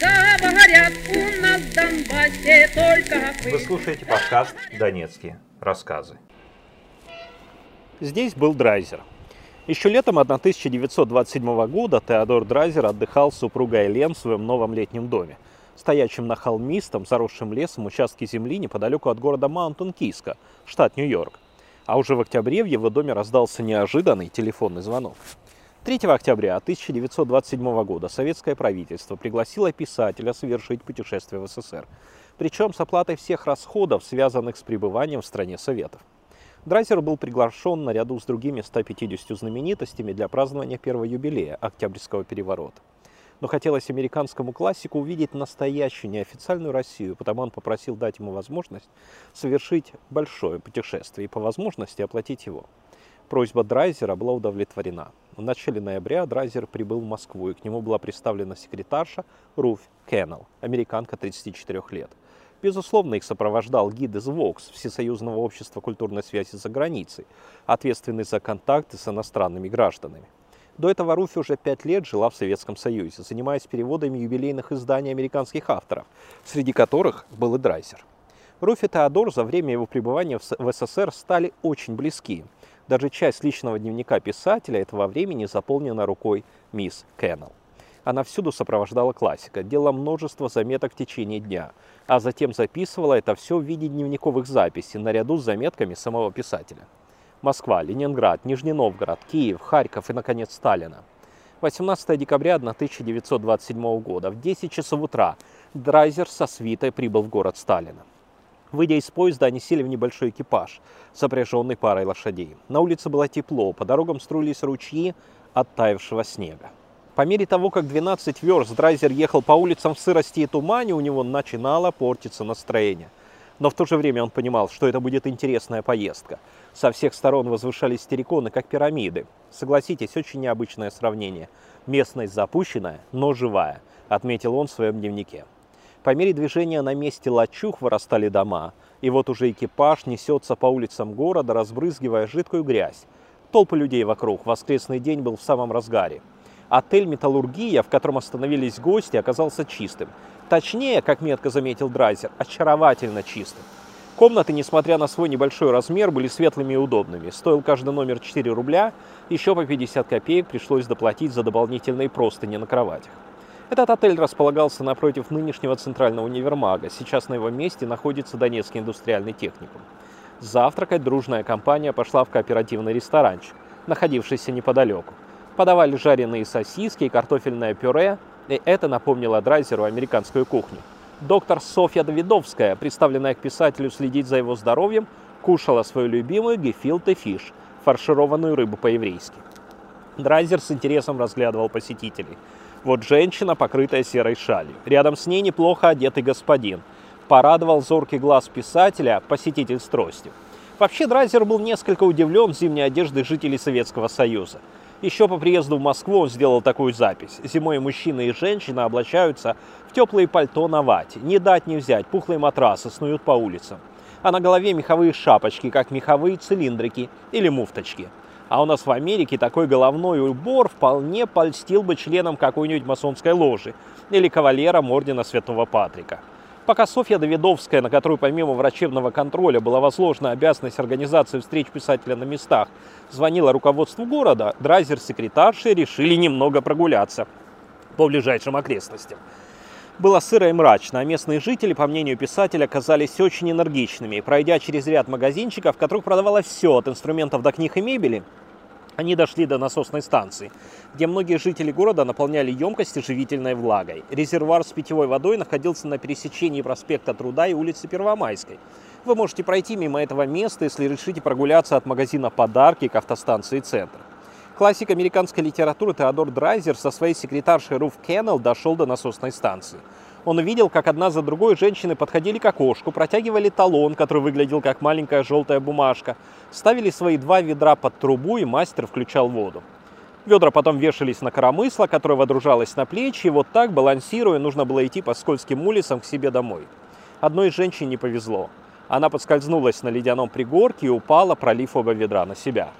Да, говорят, у нас в Донбассе только Вы слушаете подкаст «Донецкие рассказы». Здесь был Драйзер. Еще летом 1927 года Теодор Драйзер отдыхал с супругой Элен в своем новом летнем доме, стоящем на холмистом, заросшем лесом участке земли неподалеку от города Маунт-Киско, штат Нью-Йорк. А уже в октябре в его доме раздался неожиданный телефонный звонок. 3 октября 1927 года советское правительство пригласило писателя совершить путешествие в СССР, причем с оплатой всех расходов, связанных с пребыванием в стране Советов. Драйзер был приглашен наряду с другими 150 знаменитостями для празднования первого юбилея Октябрьского переворота. Но хотелось американскому классику увидеть настоящую неофициальную Россию, потому он попросил дать ему возможность совершить большое путешествие и по возможности оплатить его. Просьба Драйзера была удовлетворена. В начале ноября Драйзер прибыл в Москву, и к нему была представлена секретарша Руф Кеннелл, американка 34 лет. Безусловно, их сопровождал гид из ВОКС, Всесоюзного общества культурной связи за границей, ответственный за контакты с иностранными гражданами. До этого Руфи уже пять лет жила в Советском Союзе, занимаясь переводами юбилейных изданий американских авторов, среди которых был и Драйзер. Руфи и Теодор за время его пребывания в СССР стали очень близки – даже часть личного дневника писателя этого времени заполнена рукой мисс Кеннелл. Она всюду сопровождала классика, делала множество заметок в течение дня, а затем записывала это все в виде дневниковых записей наряду с заметками самого писателя. Москва, Ленинград, Нижний Новгород, Киев, Харьков и, наконец, Сталина. 18 декабря 1927 года в 10 часов утра Драйзер со свитой прибыл в город Сталина. Выйдя из поезда, они сели в небольшой экипаж, запряженный парой лошадей. На улице было тепло, по дорогам струились ручьи оттаившего снега. По мере того, как 12 верст Драйзер ехал по улицам в сырости и тумане, у него начинало портиться настроение. Но в то же время он понимал, что это будет интересная поездка. Со всех сторон возвышались терриконы, как пирамиды. Согласитесь, очень необычное сравнение. Местность запущенная, но живая, отметил он в своем дневнике. По мере движения на месте лачуг вырастали дома, и вот уже экипаж несется по улицам города, разбрызгивая жидкую грязь. Толпы людей вокруг, воскресный день был в самом разгаре. Отель «Металлургия», в котором остановились гости, оказался чистым. Точнее, как метко заметил Драйзер, очаровательно чистым. Комнаты, несмотря на свой небольшой размер, были светлыми и удобными. Стоил каждый номер 4 рубля, еще по 50 копеек пришлось доплатить за дополнительные простыни на кроватях. Этот отель располагался напротив нынешнего центрального универмага. Сейчас на его месте находится Донецкий индустриальный техникум. Завтракать дружная компания пошла в кооперативный ресторанчик, находившийся неподалеку. Подавали жареные сосиски и картофельное пюре, и это напомнило Драйзеру американскую кухню. Доктор Софья Давидовская, представленная к писателю следить за его здоровьем, кушала свою любимую гефилте фиш, фаршированную рыбу по-еврейски. Драйзер с интересом разглядывал посетителей – вот женщина, покрытая серой шалью. Рядом с ней неплохо одетый господин. Порадовал зоркий глаз писателя посетитель с тростью. Вообще Драйзер был несколько удивлен зимней одеждой жителей Советского Союза. Еще по приезду в Москву он сделал такую запись. Зимой мужчины и женщины облачаются в теплые пальто на вате. Не дать не взять, пухлые матрасы снуют по улицам. А на голове меховые шапочки, как меховые цилиндрики или муфточки. А у нас в Америке такой головной убор вполне польстил бы членам какой-нибудь масонской ложи или кавалерам ордена Святого Патрика. Пока Софья Давидовская, на которую помимо врачебного контроля была возложена обязанность организации встреч писателя на местах, звонила руководству города, Драйзер с секретаршей решили немного прогуляться по ближайшим окрестностям. Было сыро и мрачно, а местные жители, по мнению писателя, казались очень энергичными. Пройдя через ряд магазинчиков, в которых продавалось все, от инструментов до книг и мебели, они дошли до насосной станции, где многие жители города наполняли емкости живительной влагой. Резервуар с питьевой водой находился на пересечении проспекта Труда и улицы Первомайской. Вы можете пройти мимо этого места, если решите прогуляться от магазина «Подарки» к автостанции «Центр». Классик американской литературы Теодор Драйзер со своей секретаршей Руф Кеннелл дошел до насосной станции. Он увидел, как одна за другой женщины подходили к окошку, протягивали талон, который выглядел как маленькая желтая бумажка, ставили свои два ведра под трубу, и мастер включал воду. Ведра потом вешались на коромысло, которое водружалось на плечи, и вот так, балансируя, нужно было идти по скользким улицам к себе домой. Одной женщине не повезло. Она подскользнулась на ледяном пригорке и упала, пролив оба ведра на себя.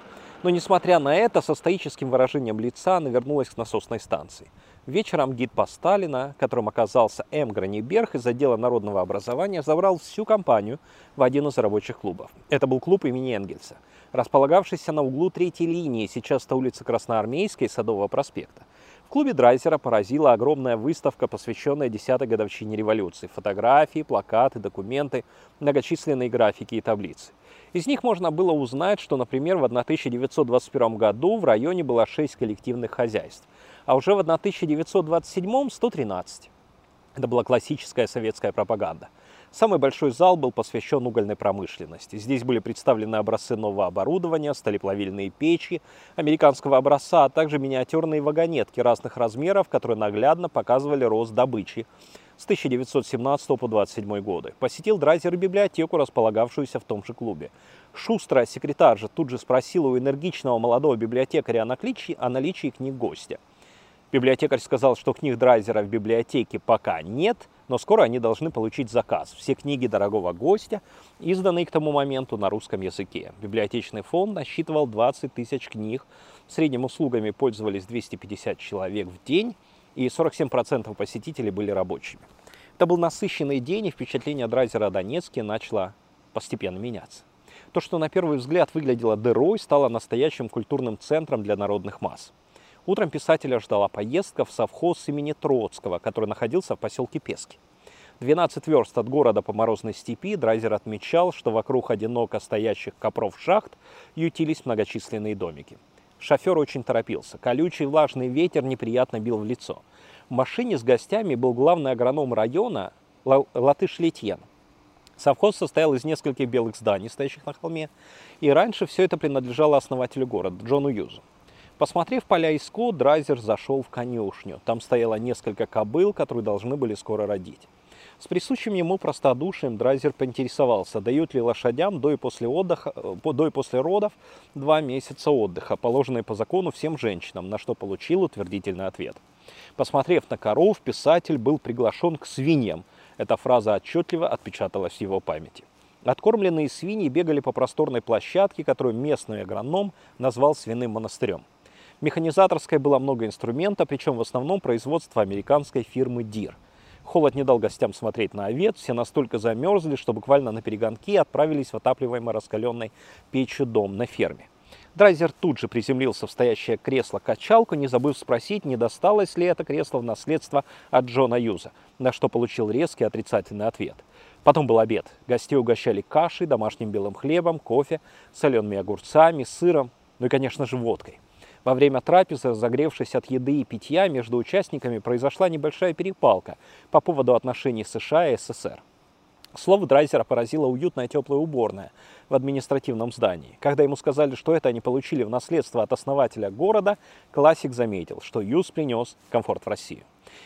Но, несмотря на это, со стоическим выражением лица она вернулась к насосной станции. Вечером гид по Сталина, которым оказался М. Граниберг из отдела народного образования, забрал всю компанию в один из рабочих клубов. Это был клуб имени Энгельса, располагавшийся на углу третьей линии, сейчас это улица Красноармейская и Садового проспекта. В клубе Драйзера поразила огромная выставка, посвященная 10-й годовщине революции. Фотографии, плакаты, документы, многочисленные графики и таблицы. Из них можно было узнать, что, например, в 1921 году в районе было 6 коллективных хозяйств – а уже в 1927 113. Это была классическая советская пропаганда. Самый большой зал был посвящен угольной промышленности. Здесь были представлены образцы нового оборудования, сталеплавильные печи американского образца, а также миниатюрные вагонетки разных размеров, которые наглядно показывали рост добычи с 1917 по 1927 годы. Посетил Драйзер библиотеку, располагавшуюся в том же клубе. Шустрая секретарь же тут же спросила у энергичного молодого библиотекаря о наличии, о наличии книг гостя. Библиотекарь сказал, что книг Драйзера в библиотеке пока нет, но скоро они должны получить заказ. Все книги дорогого гостя, изданные к тому моменту на русском языке. Библиотечный фонд насчитывал 20 тысяч книг. Средним услугами пользовались 250 человек в день, и 47% посетителей были рабочими. Это был насыщенный день, и впечатление Драйзера о Донецке начало постепенно меняться. То, что на первый взгляд выглядело дырой, стало настоящим культурным центром для народных масс. Утром писателя ждала поездка в совхоз имени Троцкого, который находился в поселке Пески. 12 верст от города по морозной степи Драйзер отмечал, что вокруг одиноко стоящих копров шахт ютились многочисленные домики. Шофер очень торопился. Колючий влажный ветер неприятно бил в лицо. В машине с гостями был главный агроном района Латыш Литьен. Совхоз состоял из нескольких белых зданий, стоящих на холме, и раньше все это принадлежало основателю города, Джону Юзу. Посмотрев поля и скот, Драйзер зашел в конюшню. Там стояло несколько кобыл, которые должны были скоро родить. С присущим ему простодушием Драйзер поинтересовался, дают ли лошадям до и после, отдыха, э, до и после родов два месяца отдыха, положенные по закону всем женщинам, на что получил утвердительный ответ. Посмотрев на коров, писатель был приглашен к свиньям. Эта фраза отчетливо отпечаталась в его памяти. Откормленные свиньи бегали по просторной площадке, которую местный агроном назвал свиным монастырем. Механизаторской было много инструмента, причем в основном производство американской фирмы Deere. Холод не дал гостям смотреть на овец, все настолько замерзли, что буквально на перегонки отправились в отапливаемый раскаленной печью дом на ферме. Драйзер тут же приземлился в стоящее кресло-качалку, не забыв спросить, не досталось ли это кресло в наследство от Джона Юза, на что получил резкий отрицательный ответ. Потом был обед. Гостей угощали кашей, домашним белым хлебом, кофе, солеными огурцами, сыром, ну и, конечно же, водкой. Во время трапезы, разогревшись от еды и питья, между участниками произошла небольшая перепалка по поводу отношений США и СССР. Слово Драйзера поразила уютная теплая уборная в административном здании. Когда ему сказали, что это они получили в наследство от основателя города, классик заметил, что Юз принес комфорт в Россию.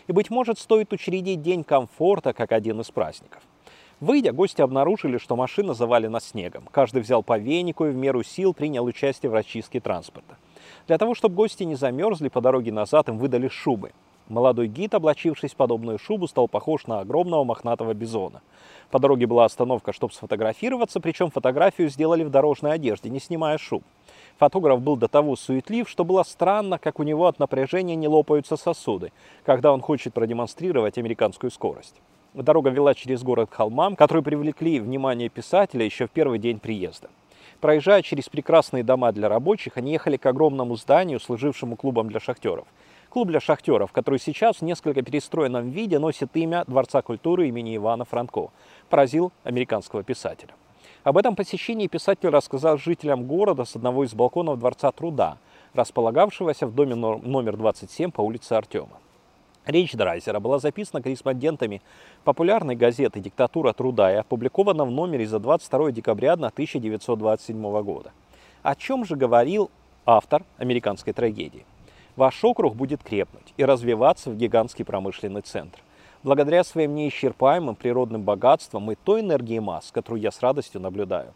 И, быть может, стоит учредить День комфорта как один из праздников. Выйдя, гости обнаружили, что машина завалена снегом. Каждый взял по венику и в меру сил принял участие в расчистке транспорта. Для того, чтобы гости не замерзли, по дороге назад им выдали шубы. Молодой гид, облачившись в подобную шубу, стал похож на огромного мохнатого бизона. По дороге была остановка, чтобы сфотографироваться, причем фотографию сделали в дорожной одежде, не снимая шуб. Фотограф был до того суетлив, что было странно, как у него от напряжения не лопаются сосуды, когда он хочет продемонстрировать американскую скорость. Дорога вела через город к холмам, которые привлекли внимание писателя еще в первый день приезда. Проезжая через прекрасные дома для рабочих, они ехали к огромному зданию, служившему клубом для шахтеров. Клуб для шахтеров, который сейчас в несколько перестроенном виде носит имя Дворца культуры имени Ивана Франко, поразил американского писателя. Об этом посещении писатель рассказал жителям города с одного из балконов Дворца труда, располагавшегося в доме номер 27 по улице Артема. Речь Драйзера была записана корреспондентами популярной газеты «Диктатура труда» и опубликована в номере за 22 декабря 1927 года. О чем же говорил автор американской трагедии? Ваш округ будет крепнуть и развиваться в гигантский промышленный центр. Благодаря своим неисчерпаемым природным богатствам и той энергии масс, которую я с радостью наблюдаю.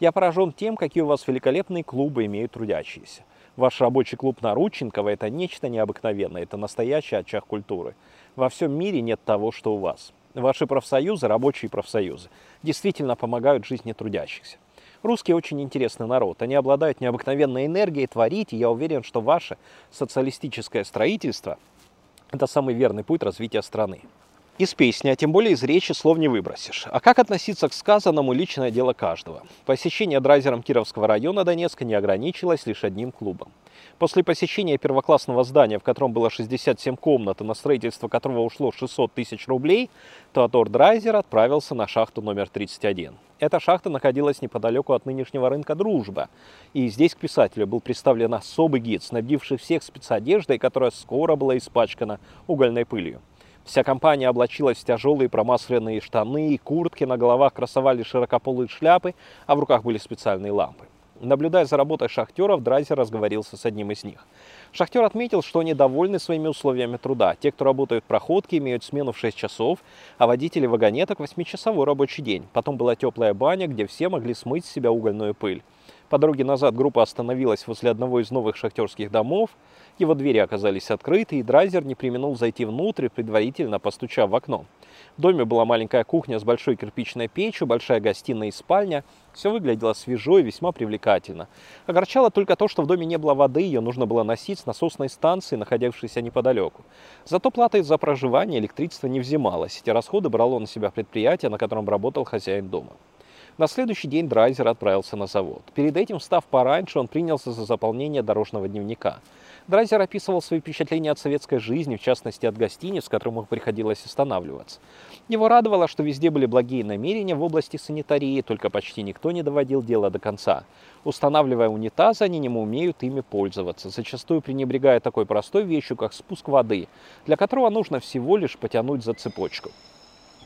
Я поражен тем, какие у вас великолепные клубы имеют трудящиеся. Ваш рабочий клуб Нарученкова – это нечто необыкновенное, это настоящий очаг культуры. Во всем мире нет того, что у вас. Ваши профсоюзы, рабочие профсоюзы, действительно помогают жизни трудящихся. Русские очень интересный народ. Они обладают необыкновенной энергией творить, и я уверен, что ваше социалистическое строительство Это самый верный путь развития страны. Из песни, а тем более из речи слов не выбросишь. А как относиться к сказанному – личное дело каждого. Посещение драйзером Кировского района Донецка не ограничилось лишь одним клубом. После посещения первоклассного здания, в котором было 67 комнат и на строительство которого ушло 600 тысяч рублей, Теодор Драйзер отправился на шахту номер 31. Эта шахта находилась неподалеку от нынешнего рынка «Дружба». И здесь к писателю был представлен особый гид, снабдивший всех спецодеждой, которая скоро была испачкана угольной пылью. Вся компания облачилась в тяжелые промасленные штаны и куртки, на головах красовали широкополые шляпы, а в руках были специальные лампы. Наблюдая за работой шахтеров, Драйзер разговорился с одним из них. Шахтер отметил, что они довольны своими условиями труда. Те, кто работают в проходке, имеют смену в 6 часов, а водители вагонеток 8-часовой рабочий день. Потом была теплая баня, где все могли смыть с себя угольную пыль. По дороге назад группа остановилась возле одного из новых шахтерских домов. Его двери оказались открыты, и Драйзер не применил зайти внутрь, предварительно постучав в окно. В доме была маленькая кухня с большой кирпичной печью, большая гостиная и спальня. Все выглядело свежо и весьма привлекательно. Огорчало только то, что в доме не было воды, ее нужно было носить с насосной станции, находившейся неподалеку. Зато плата за проживание электричество не взималось. Эти расходы брало на себя предприятие, на котором работал хозяин дома. На следующий день Драйзер отправился на завод. Перед этим, встав пораньше, он принялся за заполнение дорожного дневника. Драйзер описывал свои впечатления от советской жизни, в частности от гостиниц, в которых приходилось останавливаться. Его радовало, что везде были благие намерения в области санитарии, только почти никто не доводил дело до конца. Устанавливая унитазы, они не умеют ими пользоваться, зачастую пренебрегая такой простой вещью, как спуск воды, для которого нужно всего лишь потянуть за цепочку.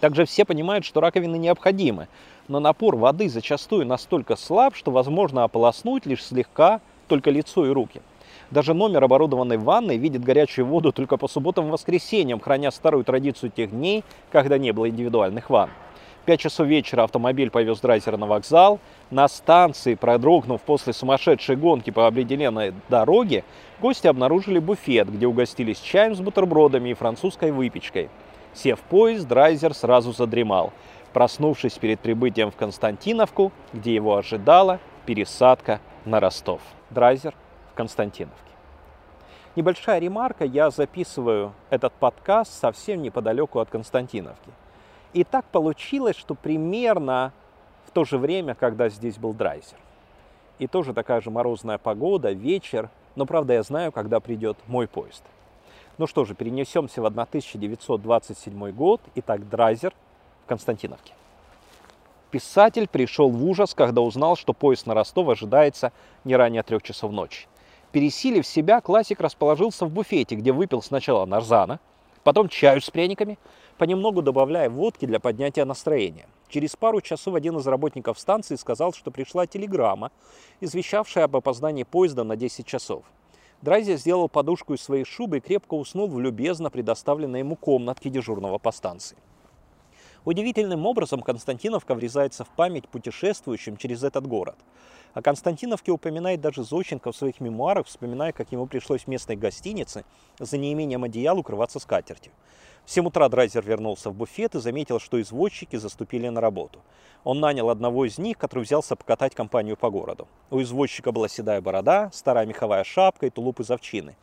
Также все понимают, что раковины необходимы, но напор воды зачастую настолько слаб, что возможно ополоснуть лишь слегка только лицо и руки. Даже номер, оборудованный ванной, видит горячую воду только по субботам и воскресеньям, храня старую традицию тех дней, когда не было индивидуальных ванн. В 5 часов вечера автомобиль повез драйзера на вокзал. На станции, продрогнув после сумасшедшей гонки по определенной дороге, гости обнаружили буфет, где угостились чаем с бутербродами и французской выпечкой. Сев в поезд, Драйзер сразу задремал, проснувшись перед прибытием в Константиновку, где его ожидала пересадка на Ростов. Драйзер Константиновке. Небольшая ремарка, я записываю этот подкаст совсем неподалеку от Константиновки. И так получилось, что примерно в то же время, когда здесь был Драйзер. И тоже такая же морозная погода, вечер, но правда я знаю, когда придет мой поезд. Ну что же, перенесемся в 1927 год. Итак, Драйзер в Константиновке. Писатель пришел в ужас, когда узнал, что поезд на Ростов ожидается не ранее трех часов ночи. Пересилив себя, классик расположился в буфете, где выпил сначала нарзана, потом чаю с пряниками, понемногу добавляя водки для поднятия настроения. Через пару часов один из работников станции сказал, что пришла телеграмма, извещавшая об опоздании поезда на 10 часов. Драйзер сделал подушку из своей шубы и крепко уснул в любезно предоставленной ему комнатке дежурного по станции. Удивительным образом Константиновка врезается в память путешествующим через этот город. О Константиновке упоминает даже Зощенко в своих мемуарах, вспоминая, как ему пришлось в местной гостинице за неимением одеял укрываться скатертью. В 7 утра Драйзер вернулся в буфет и заметил, что извозчики заступили на работу. Он нанял одного из них, который взялся покатать компанию по городу. У извозчика была седая борода, старая меховая шапка и тулуп из овчины.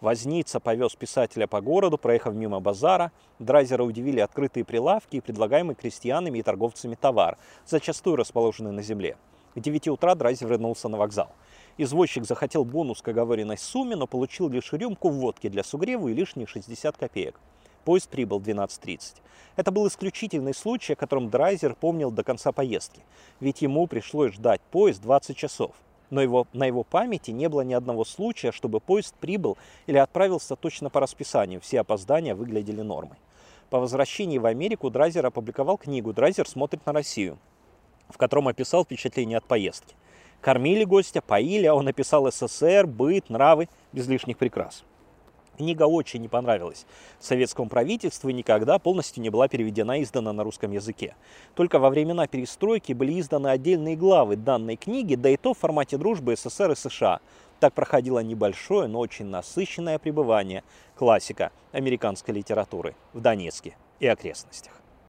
Возница повез писателя по городу, проехав мимо базара. Драйзера удивили открытые прилавки и предлагаемый крестьянами и торговцами товар, зачастую расположенный на земле. К 9 утра Драйзер вернулся на вокзал. Извозчик захотел бонус к оговоренной сумме, но получил лишь рюмку водки для сугрева и лишние 60 копеек. Поезд прибыл в 12.30. Это был исключительный случай, о котором Драйзер помнил до конца поездки, ведь ему пришлось ждать поезд 20 часов. Но его, на его памяти не было ни одного случая, чтобы поезд прибыл или отправился точно по расписанию. Все опоздания выглядели нормой. По возвращении в Америку Драйзер опубликовал книгу «Драйзер смотрит на Россию», в котором описал впечатления от поездки. Кормили гостя, поили, а он описал СССР, быт, нравы, без лишних прикрас. Книга очень не понравилась советскому правительству и никогда полностью не была переведена и издана на русском языке. Только во времена перестройки были изданы отдельные главы данной книги, да и то в формате дружбы СССР и США. Так проходило небольшое, но очень насыщенное пребывание классика американской литературы в Донецке и окрестностях.